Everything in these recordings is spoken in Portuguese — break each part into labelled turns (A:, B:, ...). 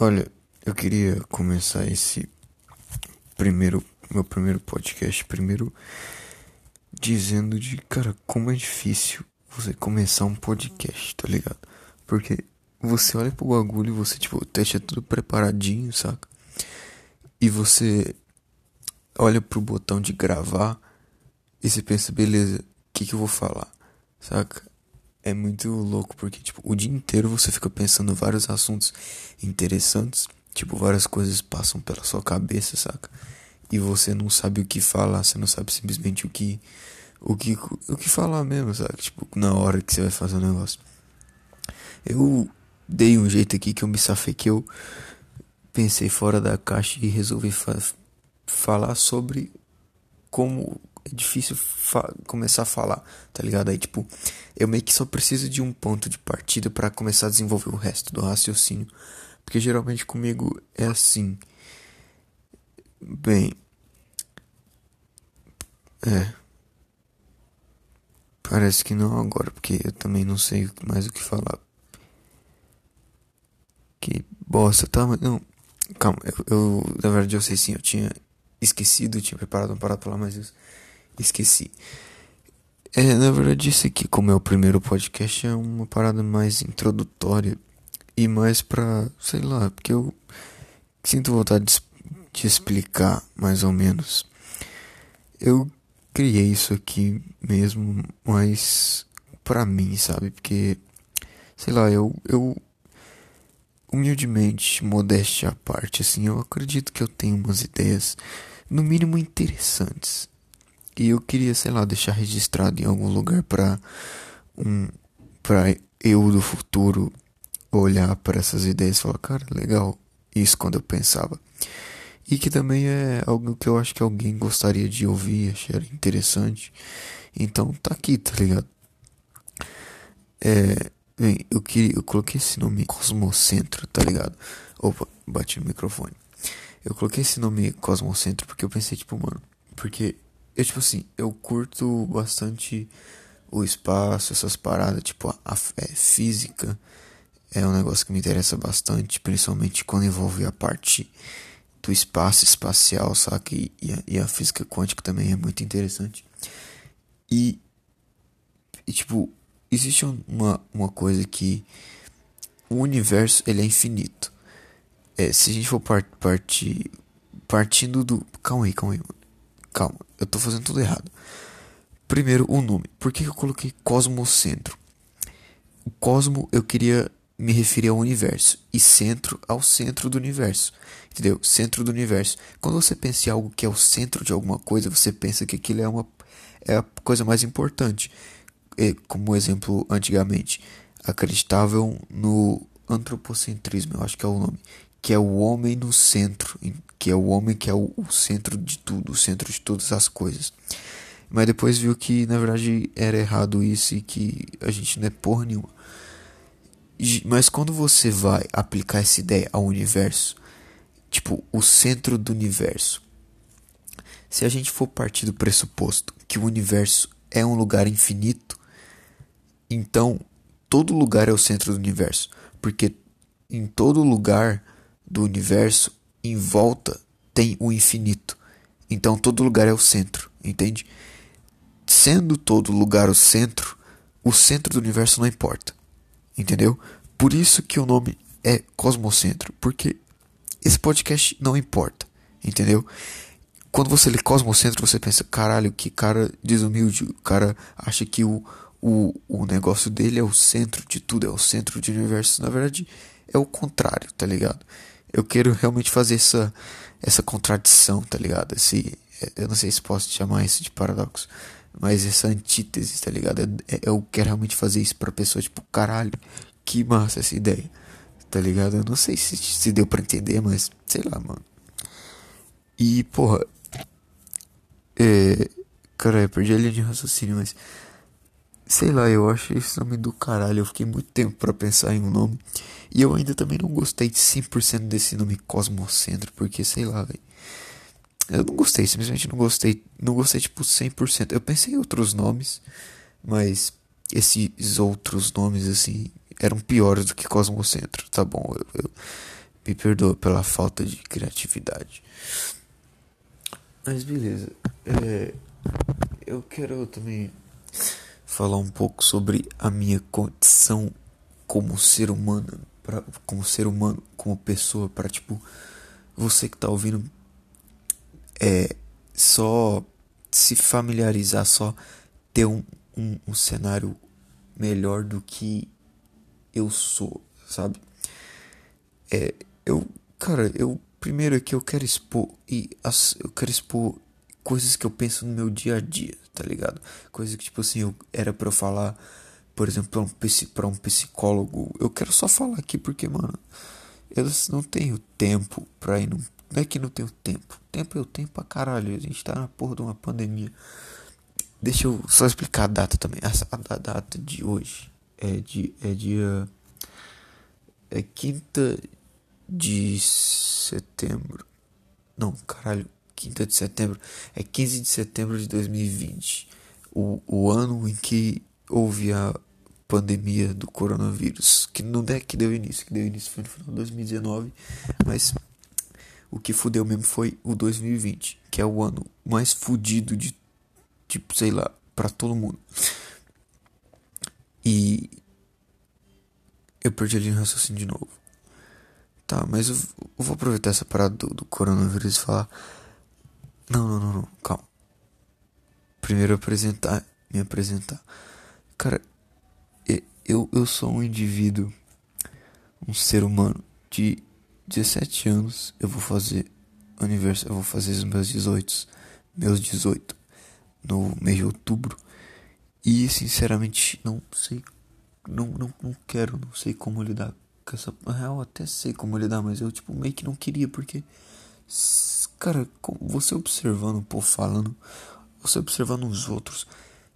A: Olha, eu queria começar esse primeiro, meu primeiro podcast, primeiro dizendo de, cara, como é difícil você começar um podcast, tá ligado? Porque você olha pro bagulho e você, tipo, deixa tudo preparadinho, saca? E você olha pro botão de gravar e você pensa, beleza, o que, que eu vou falar, saca? É muito louco porque, tipo, o dia inteiro você fica pensando vários assuntos interessantes, tipo, várias coisas passam pela sua cabeça, saca? E você não sabe o que falar, você não sabe simplesmente o que o que o que falar mesmo, saca? Tipo, na hora que você vai fazer o negócio. Eu dei um jeito aqui que eu me safei que eu pensei fora da caixa e resolvi fa falar sobre como é difícil começar a falar, tá ligado? Aí, tipo, eu meio que só preciso de um ponto de partida para começar a desenvolver o resto do raciocínio. Porque geralmente comigo é assim. Bem. É. Parece que não agora, porque eu também não sei mais o que falar. Que bosta, tá? Mas não. Calma, eu, eu, na verdade eu sei sim, eu tinha esquecido, tinha preparado uma parada pra lá, mas eu esqueci. É, na verdade, isso aqui, como é o primeiro podcast, é uma parada mais introdutória e mais pra, sei lá, porque eu sinto vontade de, de explicar mais ou menos. Eu criei isso aqui mesmo, mas pra mim, sabe? Porque, sei lá, eu, eu humildemente, modéstia à parte, assim, eu acredito que eu tenho umas ideias, no mínimo interessantes. E eu queria, sei lá, deixar registrado em algum lugar para um para eu do futuro olhar para essas ideias e falar, cara, legal, isso quando eu pensava. E que também é algo que eu acho que alguém gostaria de ouvir, achar interessante. Então tá aqui, tá ligado? É, Bem, eu queria, eu coloquei esse nome Cosmocentro, tá ligado? Opa, bati no microfone. Eu coloquei esse nome Cosmocentro porque eu pensei, tipo, mano, porque eu, tipo assim, eu curto bastante o espaço, essas paradas, tipo, a, a é, física é um negócio que me interessa bastante, principalmente quando envolve a parte do espaço espacial, saca? E, e, a, e a física quântica também é muito interessante. E, e tipo, existe uma, uma coisa que o universo ele é infinito. É, se a gente for part, partir partindo do. Calma aí, calma aí, mano. Calma, eu tô fazendo tudo errado. Primeiro, o nome. Por que eu coloquei Cosmocentro? O cosmo eu queria me referir ao universo e centro ao centro do universo. Entendeu? Centro do universo. Quando você pensa em algo que é o centro de alguma coisa, você pensa que aquilo é uma é a coisa mais importante como exemplo, antigamente, acreditavam no antropocentrismo, eu acho que é o nome, que é o homem no centro, que é o homem que é o, o centro de tudo, o centro de todas as coisas. Mas depois viu que na verdade era errado isso e que a gente não é porra nenhuma. Mas quando você vai aplicar essa ideia ao universo, tipo, o centro do universo, se a gente for partir do pressuposto que o universo é um lugar infinito, então, todo lugar é o centro do universo, porque em todo lugar do universo, em volta, tem o infinito. Então, todo lugar é o centro, entende? Sendo todo lugar o centro, o centro do universo não importa, entendeu? Por isso que o nome é Cosmocentro, porque esse podcast não importa, entendeu? Quando você lê Cosmocentro, você pensa, caralho, que cara desumilde, o cara acha que o, o, o negócio dele é o centro de tudo, é o centro do universo. Na verdade, é o contrário, tá ligado? Eu quero realmente fazer essa, essa contradição, tá ligado? Esse, eu não sei se posso chamar isso de paradoxo, mas essa antítese, tá ligado? Eu, eu quero realmente fazer isso pra pessoa, tipo, caralho, que massa essa ideia, tá ligado? Eu não sei se, se deu pra entender, mas sei lá, mano. E, porra, é. Cara, eu perdi a linha de raciocínio, mas. Sei lá, eu achei esse nome do caralho. Eu fiquei muito tempo para pensar em um nome. E eu ainda também não gostei de 100% desse nome Cosmocentro, porque sei lá, véio. Eu não gostei, simplesmente não gostei. Não gostei, tipo, 100%. Eu pensei em outros nomes, mas esses outros nomes, assim, eram piores do que Cosmocentro. Tá bom, eu, eu Me perdoa pela falta de criatividade. Mas beleza. É, eu quero também falar um pouco sobre a minha condição como ser humano, pra, como ser humano, como pessoa, para tipo você que tá ouvindo é só se familiarizar, só ter um, um, um cenário melhor do que eu sou, sabe? É, eu, cara, eu primeiro aqui eu quero expor e as, eu quero expor coisas que eu penso no meu dia a dia, tá ligado? Coisas que tipo assim, eu era para eu falar, por exemplo, para um, pra um psicólogo. Eu quero só falar aqui porque, mano, eu não tenho tempo pra ir num não é que não tenho tempo. Tempo eu tenho pra caralho. A gente tá na porra de uma pandemia. Deixa eu só explicar a data também. A, a, a data de hoje é, de, é dia. É quinta de setembro. Não, caralho. Quinta de setembro. É 15 de setembro de 2020. O, o ano em que houve a pandemia do coronavírus. Que não é que deu início. Que deu início foi no final de 2019. Mas o que fudeu mesmo foi o 2020. Que é o ano mais fudido de. Tipo, sei lá, para todo mundo. E eu perdi ali no raciocínio de novo. Tá, mas eu, eu vou aproveitar essa parada do, do, coronavírus e falar. Não, não, não, não, calma. Primeiro apresentar, me apresentar. Cara, eu, eu sou um indivíduo, um ser humano de 17 anos. Eu vou fazer aniversário, eu vou fazer os meus 18, meus 18 no mês de outubro. E sinceramente não sei não, não, não quero, não sei como lidar com essa. Na real, até sei como lidar, mas eu, tipo, meio que não queria, porque. Cara, você observando o povo falando, você observando os outros.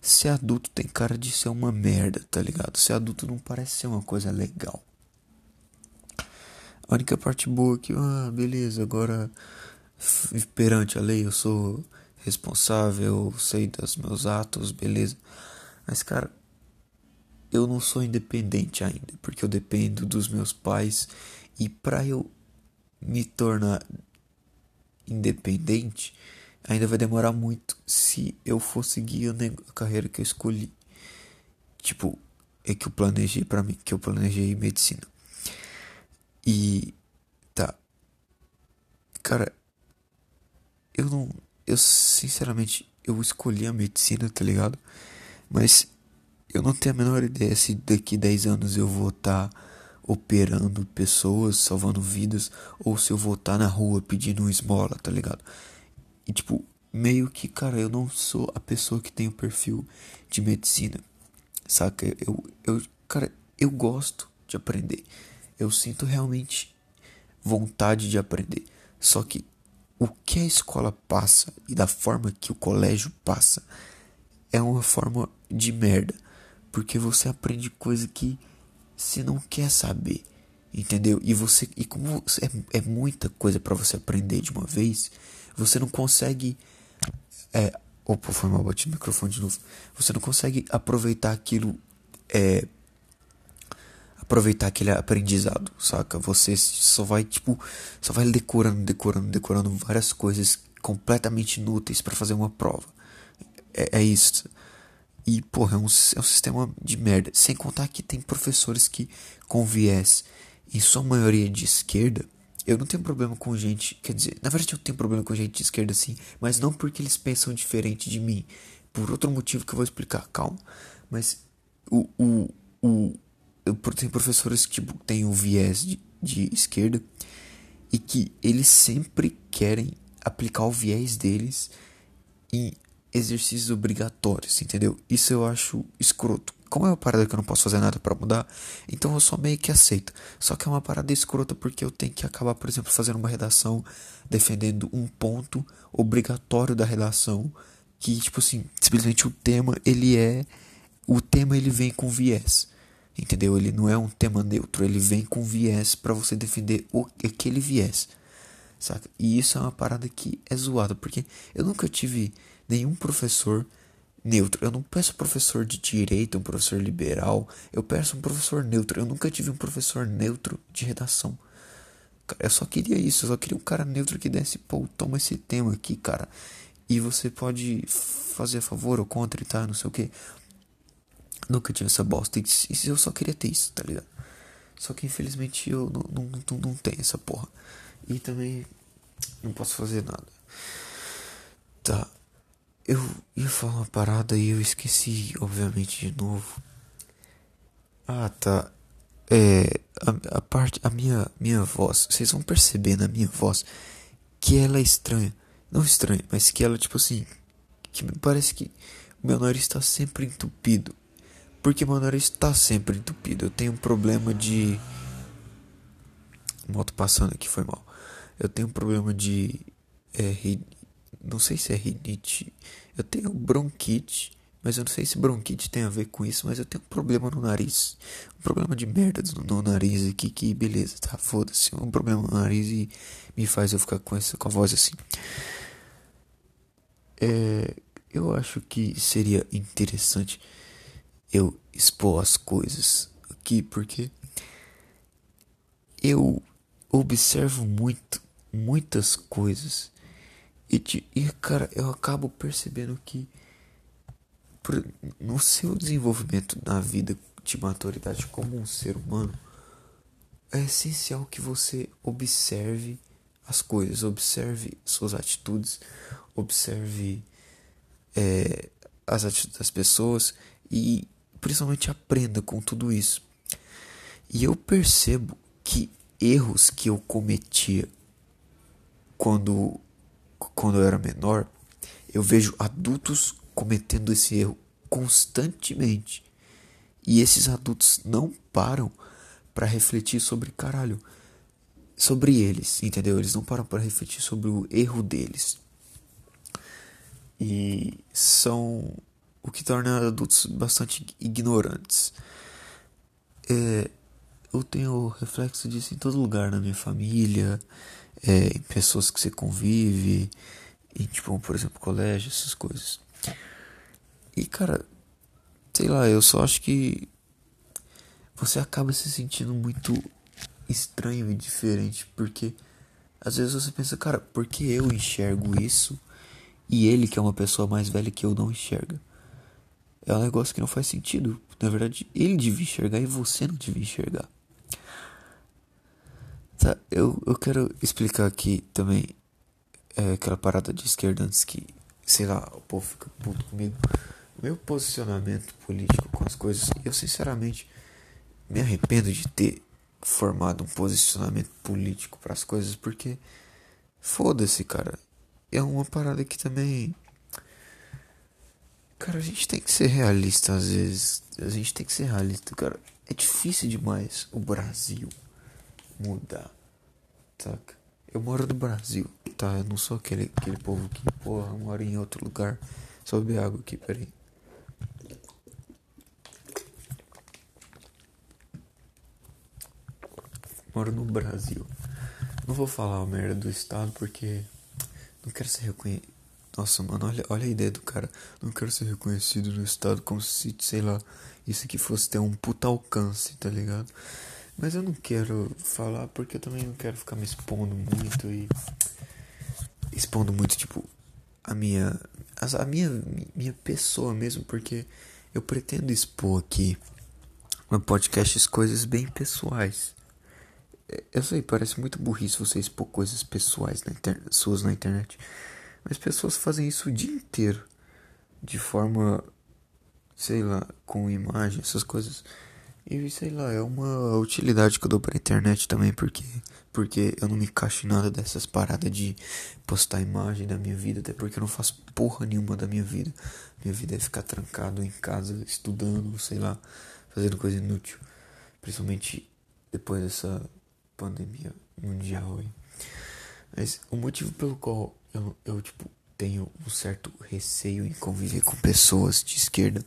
A: Ser adulto tem cara de ser uma merda, tá ligado? Ser adulto não parece ser uma coisa legal. A única parte boa é que, ah, beleza, agora perante a lei eu sou responsável, sei dos meus atos, beleza. Mas, cara, eu não sou independente ainda, porque eu dependo dos meus pais e para eu me tornar independente, ainda vai demorar muito se eu for seguir a carreira que eu escolhi. Tipo, é que eu planejei para mim, que eu planejei medicina. E tá. Cara, eu não, eu sinceramente eu escolhi a medicina, tá ligado? Mas eu não tenho a menor ideia se daqui 10 anos eu vou estar tá operando pessoas, salvando vidas, ou se eu vou estar na rua pedindo esmola, tá ligado? E tipo, meio que, cara, eu não sou a pessoa que tem o perfil de medicina, saca? Eu, eu, cara, eu gosto de aprender. Eu sinto realmente vontade de aprender. Só que o que a escola passa e da forma que o colégio passa é uma forma de merda. Porque você aprende coisa que você não quer saber. Entendeu? E você e como é, é muita coisa para você aprender de uma vez, você não consegue é, opa, foi mal bati no microfone de novo. Você não consegue aproveitar aquilo é aproveitar aquele aprendizado, saca? Você só vai tipo, só vai decorando, decorando, decorando várias coisas completamente inúteis para fazer uma prova. É, é isso. E, porra, é um, é um sistema de merda. Sem contar que tem professores que, com viés, em sua maioria de esquerda, eu não tenho problema com gente. Quer dizer, na verdade eu tenho problema com gente de esquerda sim, mas não porque eles pensam diferente de mim. Por outro motivo que eu vou explicar, calma. Mas o. o, o eu, tem professores que tipo, têm o viés de, de esquerda e que eles sempre querem aplicar o viés deles em exercícios obrigatórios, entendeu? Isso eu acho escroto. Como é uma parada que eu não posso fazer nada para mudar, então eu só meio que aceito. Só que é uma parada escrota porque eu tenho que acabar, por exemplo, fazendo uma redação defendendo um ponto obrigatório da redação que, tipo assim, simplesmente o tema, ele é o tema ele vem com viés. Entendeu? Ele não é um tema neutro, ele vem com viés para você defender o, aquele viés. Saca? E isso é uma parada que é zoada, porque eu nunca tive nenhum professor neutro. Eu não peço professor de direito, um professor liberal. Eu peço um professor neutro. Eu nunca tive um professor neutro de redação. Eu só queria isso, eu só queria um cara neutro que desse, pô, toma esse tema aqui, cara. E você pode fazer a favor ou contra e tal, não sei o que. Nunca tive essa bosta. E eu só queria ter isso, tá ligado? Só que infelizmente eu não, não, não, não tenho essa porra. E também não posso fazer nada. Tá. Eu ia falar uma parada e eu esqueci, obviamente, de novo. Ah, tá. É. A, a parte. A minha, minha voz. Vocês vão perceber na minha voz que ela é estranha. Não estranha, mas que ela, tipo assim. Que parece que o meu nariz está sempre entupido. Porque meu nariz está sempre entupido. Eu tenho um problema de. Moto passando aqui foi mal. Eu tenho um problema de. É, não sei se é rinite. Eu tenho bronquite. Mas eu não sei se bronquite tem a ver com isso, mas eu tenho um problema no nariz. Um problema de merda no, no nariz aqui, que beleza, tá? Foda-se. Um problema no nariz e me faz eu ficar com, essa, com a voz assim. É, eu acho que seria interessante eu expor as coisas aqui, porque eu observo muito, muitas coisas. E, e cara, eu acabo percebendo que no seu desenvolvimento na vida de maturidade como um ser humano, é essencial que você observe as coisas, observe suas atitudes, observe é, as atitudes das pessoas e principalmente aprenda com tudo isso. E eu percebo que erros que eu cometia quando, quando eu era menor, eu vejo adultos cometendo esse erro constantemente. E esses adultos não param para refletir sobre caralho, sobre eles, entendeu? Eles não param para refletir sobre o erro deles. E são o que torna adultos bastante ignorantes. É, eu tenho reflexo disso em todo lugar, na minha família, é, em pessoas que você convive, em, tipo, por exemplo, colégio, essas coisas. E cara, sei lá, eu só acho que você acaba se sentindo muito estranho e diferente, porque às vezes você pensa, cara, por que eu enxergo isso e ele, que é uma pessoa mais velha que eu, não enxerga? É um negócio que não faz sentido. Na verdade, ele devia enxergar e você não devia enxergar. Tá, eu, eu quero explicar aqui também é, aquela parada de esquerda antes que, sei lá, o povo fica puto comigo meu posicionamento político com as coisas, eu sinceramente me arrependo de ter formado um posicionamento político para as coisas, porque foda-se, cara. É uma parada que também. Cara, a gente tem que ser realista às vezes. A gente tem que ser realista, cara. É difícil demais o Brasil mudar, saca? Eu moro no Brasil, tá? Eu não sou aquele, aquele povo que, porra, mora em outro lugar. Só beber água aqui, peraí. moro no Brasil. Não vou falar a merda do estado porque não quero ser reconhecido. Nossa, mano, olha, olha a ideia do cara. Não quero ser reconhecido no estado como se, sei lá, isso aqui fosse ter um puta alcance, tá ligado? Mas eu não quero falar porque eu também não quero ficar me expondo muito e. Expondo muito, tipo, a minha. A, minha, minha pessoa mesmo, porque eu pretendo expor aqui no podcast coisas bem pessoais. Eu sei, parece muito burrice você expor coisas pessoais na suas na internet. Mas pessoas fazem isso o dia inteiro. De forma, sei lá, com imagem, essas coisas. E sei lá, é uma utilidade que eu dou pra internet também, porque porque eu não me encaixo em nada dessas paradas de postar imagem da minha vida, até porque eu não faço porra nenhuma da minha vida. Minha vida é ficar trancado em casa, estudando, sei lá, fazendo coisa inútil. Principalmente depois dessa pandemia mundial aí. Mas o motivo pelo qual eu, eu tipo, tenho um certo receio em conviver com pessoas de esquerda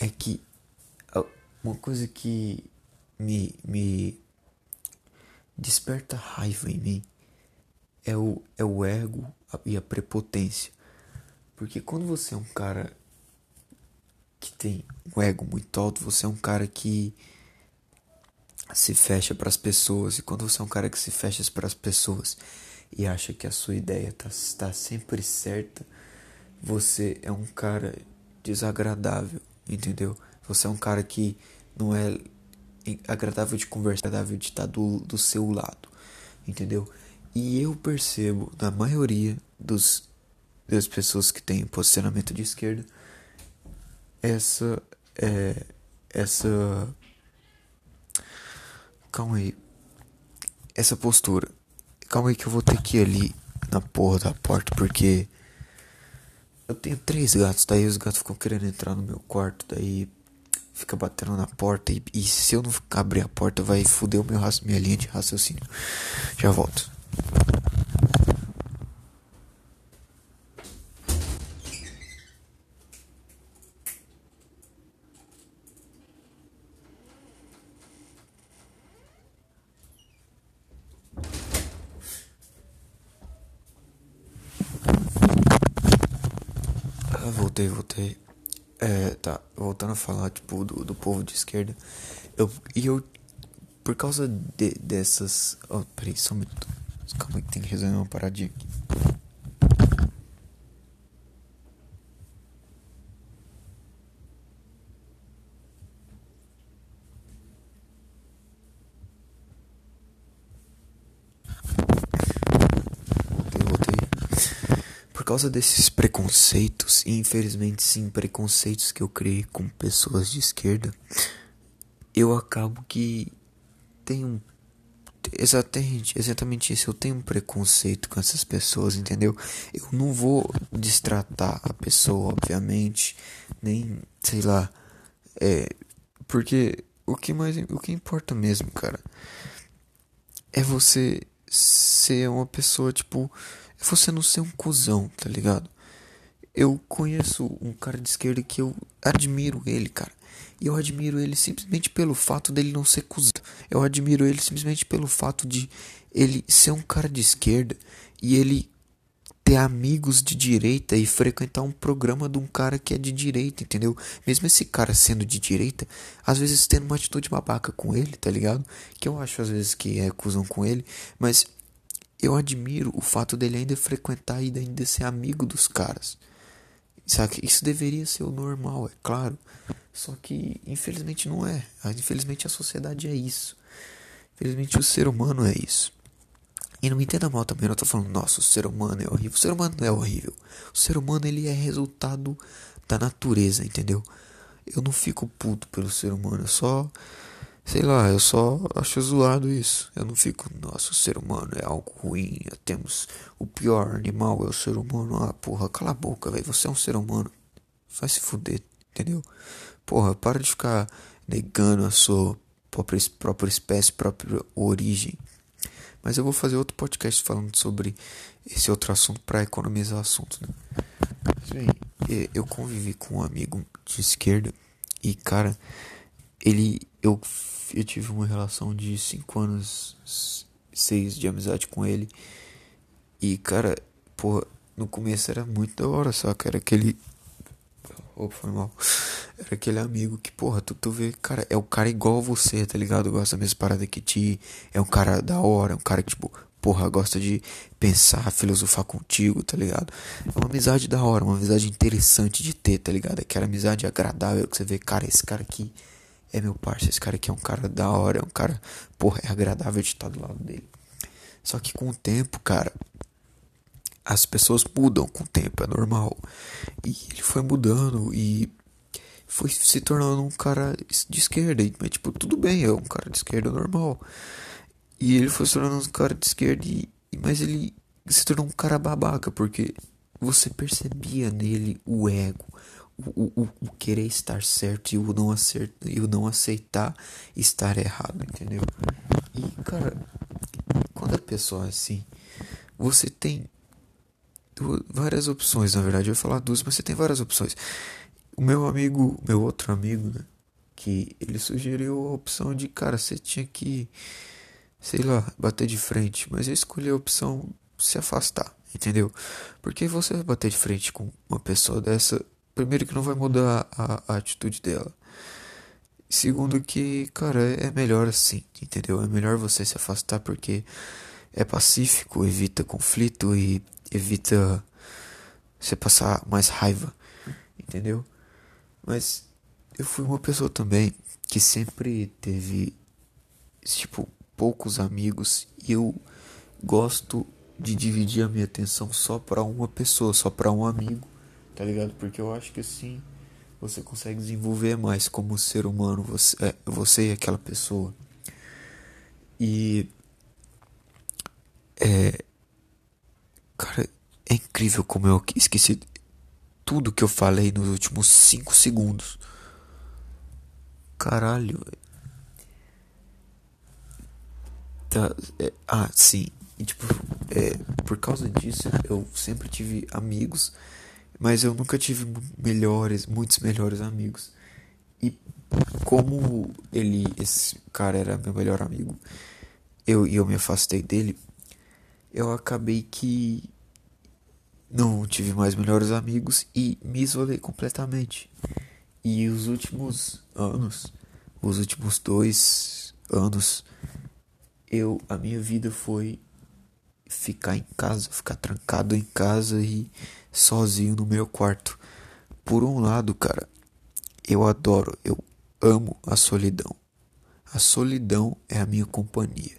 A: é que uma coisa que me, me desperta raiva em mim é o, é o ego e a prepotência. Porque quando você é um cara que tem um ego muito alto, você é um cara que se fecha para as pessoas. E quando você é um cara que se fecha para as pessoas e acha que a sua ideia está tá sempre certa, você é um cara desagradável, entendeu? Você é um cara que não é agradável de conversar, agradável de estar do, do seu lado, entendeu? E eu percebo na maioria dos, das pessoas que têm posicionamento de esquerda essa é, essa calma aí essa postura calma aí que eu vou ter que ir ali na porra da porta porque eu tenho três gatos daí os gatos ficam querendo entrar no meu quarto daí fica batendo na porta e, e se eu não abrir a porta vai foder o meu minha linha de raciocínio. Já volto Ah, voltei, voltei. É, tá, voltando a falar, tipo, do, do povo de esquerda. Eu, e eu, por causa de, dessas. Oh, peraí, só um minuto. Calma aí tem que resolver uma paradinha aqui. Por causa desses preconceitos, e infelizmente sim, preconceitos que eu criei com pessoas de esquerda, eu acabo que tenho exatamente, exatamente isso, eu tenho um preconceito com essas pessoas, entendeu? Eu não vou destratar a pessoa, obviamente, nem, sei lá, é, porque o que mais, o que importa mesmo, cara, é você ser uma pessoa, tipo, você não ser um cuzão, tá ligado? Eu conheço um cara de esquerda que eu admiro ele, cara. E eu admiro ele simplesmente pelo fato dele não ser cuzão. Eu admiro ele simplesmente pelo fato de ele ser um cara de esquerda e ele ter amigos de direita e frequentar um programa de um cara que é de direita, entendeu? Mesmo esse cara sendo de direita, às vezes tendo uma atitude babaca com ele, tá ligado? Que eu acho às vezes que é cuzão com ele, mas eu admiro o fato dele ainda frequentar e ainda ser amigo dos caras. Sabe? Isso deveria ser o normal, é claro. Só que infelizmente não é. Infelizmente a sociedade é isso. Infelizmente o ser humano é isso. E não me entenda mal também, eu não tô falando, nossa, o ser humano é horrível. O ser humano não é horrível. O ser humano ele é resultado da natureza, entendeu? Eu não fico puto pelo ser humano, eu só Sei lá, eu só acho zoado isso. Eu não fico, nossa, o ser humano é algo ruim. Temos o pior animal, é o ser humano. Ah, porra, cala a boca, velho. Você é um ser humano. Vai se fuder, entendeu? Porra, para de ficar negando a sua própria, própria espécie, própria origem. Mas eu vou fazer outro podcast falando sobre esse outro assunto para economizar assunto, né? Bem, eu convivi com um amigo de esquerda e, cara, ele. Eu eu tive uma relação de 5 anos, 6 de amizade com ele. E, cara, porra, no começo era muito da hora, que era aquele. Opa, foi mal. Era aquele amigo que, porra, tu, tu vê, cara, é o cara igual a você, tá ligado? Gosta da mesma parada que ti. É um cara da hora, é um cara que, tipo, porra, gosta de pensar, filosofar contigo, tá ligado? É uma amizade da hora, uma amizade interessante de ter, tá ligado? Aquela amizade agradável que você vê, cara, esse cara aqui é meu parceiro, esse cara aqui é um cara da hora, é um cara, porra, é agradável de estar do lado dele. Só que com o tempo, cara, as pessoas mudam com o tempo, é normal. E ele foi mudando e foi se tornando um cara de esquerda. Mas, tipo, tudo bem, é um cara de esquerda normal. E ele foi se tornando um cara de esquerda, e, mas ele se tornou um cara babaca, porque você percebia nele o ego, o, o, o querer estar certo e o não acertar e o não aceitar estar errado, entendeu? E cara, quando a pessoa é assim, você tem duas, várias opções, na verdade, eu vou falar duas, mas você tem várias opções. O meu amigo, meu outro amigo, né, que ele sugeriu a opção de, cara, você tinha que, sei lá, bater de frente, mas eu escolhi a opção se afastar, entendeu? Porque você vai bater de frente com uma pessoa dessa, primeiro que não vai mudar a, a atitude dela. Segundo que, cara, é melhor assim, entendeu? É melhor você se afastar porque é pacífico, evita conflito e evita você passar mais raiva, entendeu? Mas eu fui uma pessoa também que sempre teve, tipo, poucos amigos e eu gosto de dividir a minha atenção só para uma pessoa, só para um amigo, tá ligado? Porque eu acho que assim você consegue desenvolver mais como ser humano, você, é, você e aquela pessoa. E é cara, é incrível como eu esqueci tudo que eu falei nos últimos 5 segundos. Caralho. Tá, é, ah, sim. E, tipo, é, por causa disso, eu sempre tive amigos, mas eu nunca tive melhores, muitos melhores amigos. E como ele, esse cara era meu melhor amigo, eu e eu me afastei dele, eu acabei que não tive mais melhores amigos e me isolei completamente. E os últimos anos, os últimos dois anos, eu a minha vida foi ficar em casa, ficar trancado em casa e sozinho no meu quarto. Por um lado, cara, eu adoro, eu amo a solidão. A solidão é a minha companhia.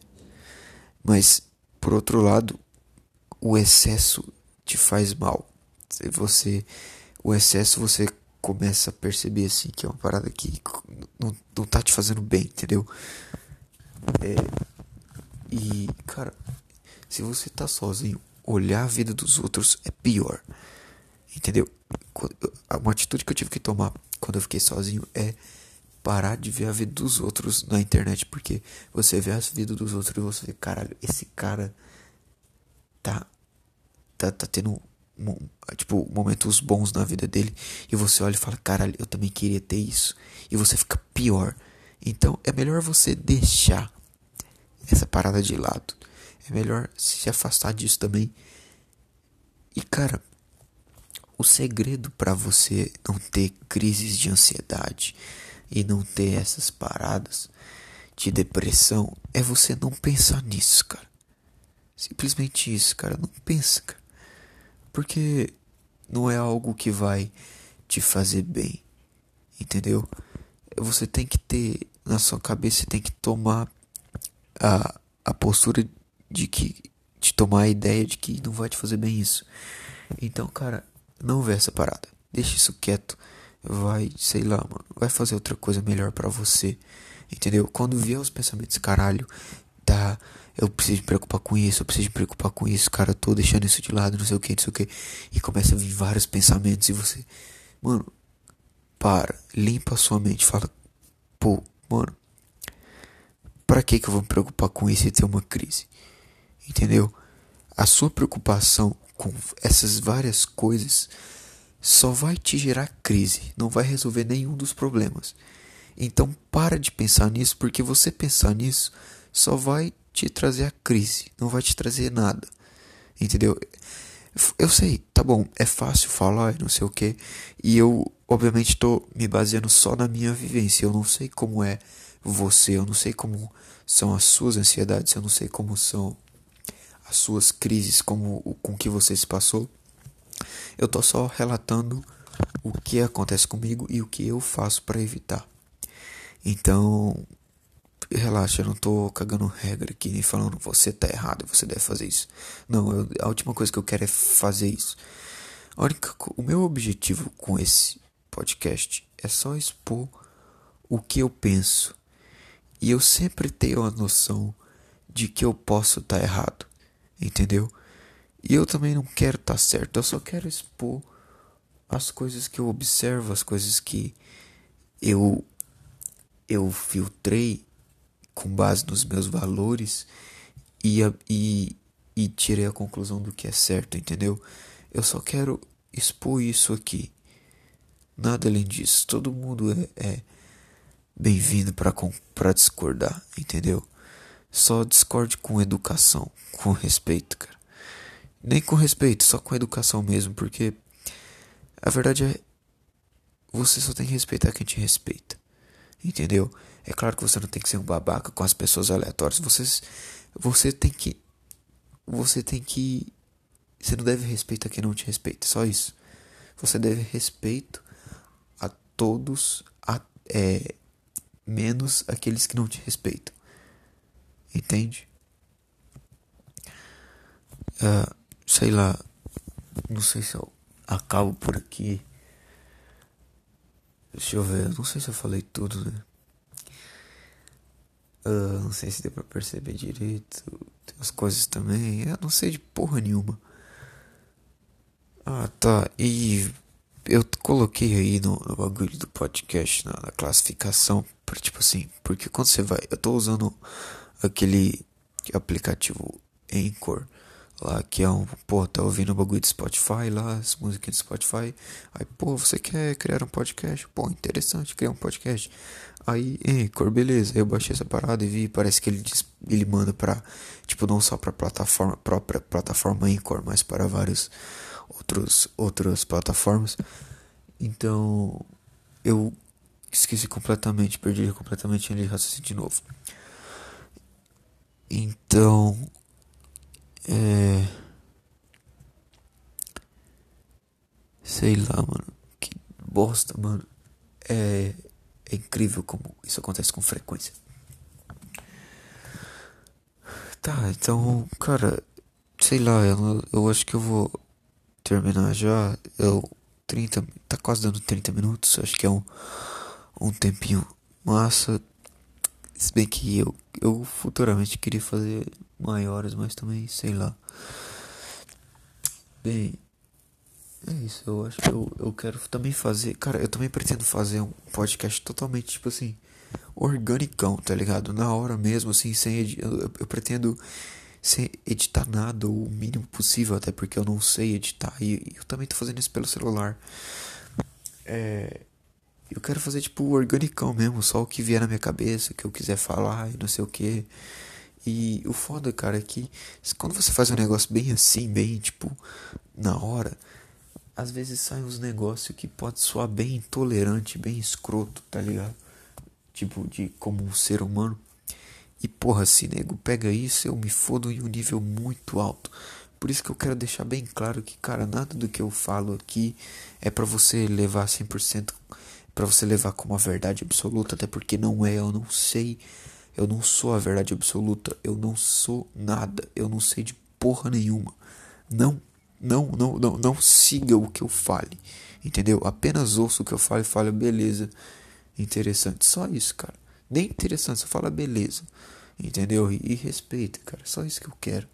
A: Mas por outro lado, o excesso te faz mal. Você o excesso você começa a perceber assim que é uma parada que não, não tá te fazendo bem, entendeu? É, e cara, se você tá sozinho, olhar a vida dos outros é pior. Entendeu? Uma atitude que eu tive que tomar quando eu fiquei sozinho é parar de ver a vida dos outros na internet, porque você vê a vida dos outros e você vê, caralho, esse cara tá tá, tá tendo tipo momentos bons na vida dele e você olha e fala, caralho, eu também queria ter isso. E você fica pior. Então é melhor você deixar essa parada de lado é melhor se afastar disso também. E cara, o segredo para você não ter crises de ansiedade e não ter essas paradas de depressão é você não pensar nisso, cara. Simplesmente isso, cara. Não pensa, cara. Porque não é algo que vai te fazer bem. Entendeu? Você tem que ter na sua cabeça, você tem que tomar a, a postura de que de tomar a ideia de que não vai te fazer bem isso. Então, cara, não vê essa parada. Deixa isso quieto. Vai, sei lá, mano, vai fazer outra coisa melhor para você. Entendeu? Quando vier os pensamentos, caralho, tá, eu preciso me preocupar com isso, eu preciso me preocupar com isso, cara, eu tô deixando isso de lado, não sei o que, não sei o que. E começa a vir vários pensamentos e você, mano, para, limpa a sua mente, fala, pô, mano, pra que que eu vou me preocupar com isso e ter uma crise? Entendeu? A sua preocupação com essas várias coisas só vai te gerar crise, não vai resolver nenhum dos problemas. Então para de pensar nisso, porque você pensar nisso só vai te trazer a crise, não vai te trazer nada. Entendeu? Eu sei, tá bom, é fácil falar, não sei o que, e eu obviamente estou me baseando só na minha vivência. Eu não sei como é você, eu não sei como são as suas ansiedades, eu não sei como são as suas crises como com que você se passou. Eu tô só relatando o que acontece comigo e o que eu faço para evitar. Então, relaxa, eu não tô cagando regra aqui nem falando você tá errado, você deve fazer isso. Não, eu, a última coisa que eu quero é fazer isso. A única, o meu objetivo com esse podcast é só expor o que eu penso. E eu sempre tenho a noção de que eu posso estar tá errado entendeu? E eu também não quero estar tá certo, eu só quero expor as coisas que eu observo, as coisas que eu eu filtrei com base nos meus valores e, e, e tirei a conclusão do que é certo, entendeu? Eu só quero expor isso aqui. Nada além disso. Todo mundo é, é bem-vindo para discordar, entendeu? Só discorde com educação, com respeito, cara. Nem com respeito, só com educação mesmo, porque a verdade é você só tem que respeitar quem te respeita. Entendeu? É claro que você não tem que ser um babaca com as pessoas aleatórias. Você, você tem que. Você tem que. Você não deve respeitar quem não te respeita. Só isso. Você deve respeito a todos, a, é, menos aqueles que não te respeitam. Entende? Uh, sei lá. Não sei se eu acabo por aqui. Deixa eu ver. Não sei se eu falei tudo, né? Uh, não sei se deu pra perceber direito. Tem umas coisas também. Eu não sei de porra nenhuma. Ah, tá. E eu coloquei aí no, no bagulho do podcast, na, na, classificação, pra, tipo assim, porque quando você vai. Eu tô usando aquele aplicativo Anchor lá que é um, pô, tá ouvindo o bagulho de Spotify lá, as músicas de Spotify. Aí, pô, você quer criar um podcast? Pô, interessante criar um podcast. Aí, Anchor, beleza. Eu baixei essa parada e vi, parece que ele diz, ele manda pra, tipo, não só pra plataforma, própria plataforma Anchor, mas para vários outros, outras plataformas. Então, eu esqueci completamente, perdi completamente ele raciocínio de novo. Então, é. Sei lá, mano. Que bosta, mano. É, é incrível como isso acontece com frequência. Tá, então, cara, sei lá, eu, eu acho que eu vou terminar já. Eu 30, tá quase dando 30 minutos, acho que é um um tempinho massa. Se bem que eu eu futuramente queria fazer maiores, mas também sei lá. Bem, é isso, eu acho que eu, eu quero também fazer. Cara, eu também pretendo fazer um podcast totalmente, tipo assim, organicão, tá ligado? Na hora mesmo, assim, sem editar. Eu, eu, pretendo sem editar nada, o mínimo possível, até porque eu não sei editar. E eu também tô fazendo isso pelo celular. É. Eu quero fazer tipo organicão mesmo, só o que vier na minha cabeça, o que eu quiser falar e não sei o que. E o foda, cara, é que quando você faz um negócio bem assim, bem tipo na hora, às vezes saem uns negócios que pode soar bem intolerante, bem escroto, tá ligado? Tipo, de como um ser humano. E porra, se nego pega isso, eu me fodo em um nível muito alto. Por isso que eu quero deixar bem claro que, cara, nada do que eu falo aqui é para você levar 100%, para você levar como a verdade absoluta, até porque não é, eu não sei eu não sou a verdade absoluta. Eu não sou nada. Eu não sei de porra nenhuma. Não, não, não, não, não siga o que eu fale. Entendeu? Apenas ouça o que eu falo e fale, beleza. Interessante. Só isso, cara. Nem interessante, só fala beleza. Entendeu? E, e respeita, cara. Só isso que eu quero.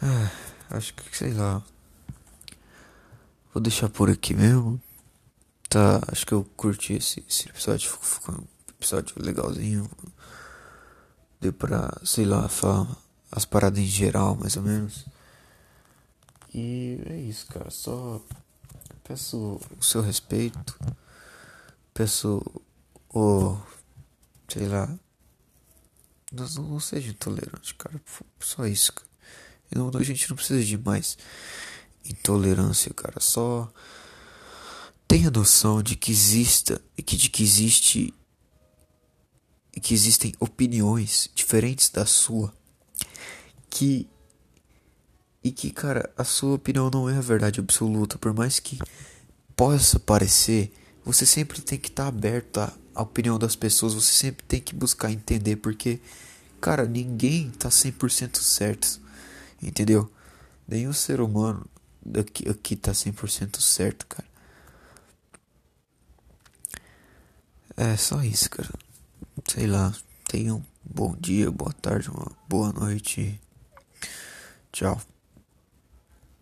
A: Ah, acho que, sei lá. Vou deixar por aqui mesmo. Tá, acho que eu curti esse, esse episódio. Ficou um episódio legalzinho. Deu pra, sei lá, falar as paradas em geral, mais ou menos. E é isso, cara. Só peço o seu respeito. Peço o. Sei lá. Não, não seja intolerante, cara. Só isso, cara. Não, a gente não precisa de mais intolerância, cara. Só tenha noção de que exista que de que existe que existem opiniões diferentes da sua que e que cara a sua opinião não é a verdade absoluta. Por mais que possa parecer você sempre tem que estar tá aberto à, à opinião das pessoas. Você sempre tem que buscar entender porque cara ninguém tá 100% certo entendeu? Nenhum ser humano aqui, aqui tá 100% certo cara É só isso, cara. Sei lá. Tenha um bom dia, boa tarde, uma boa noite. Tchau.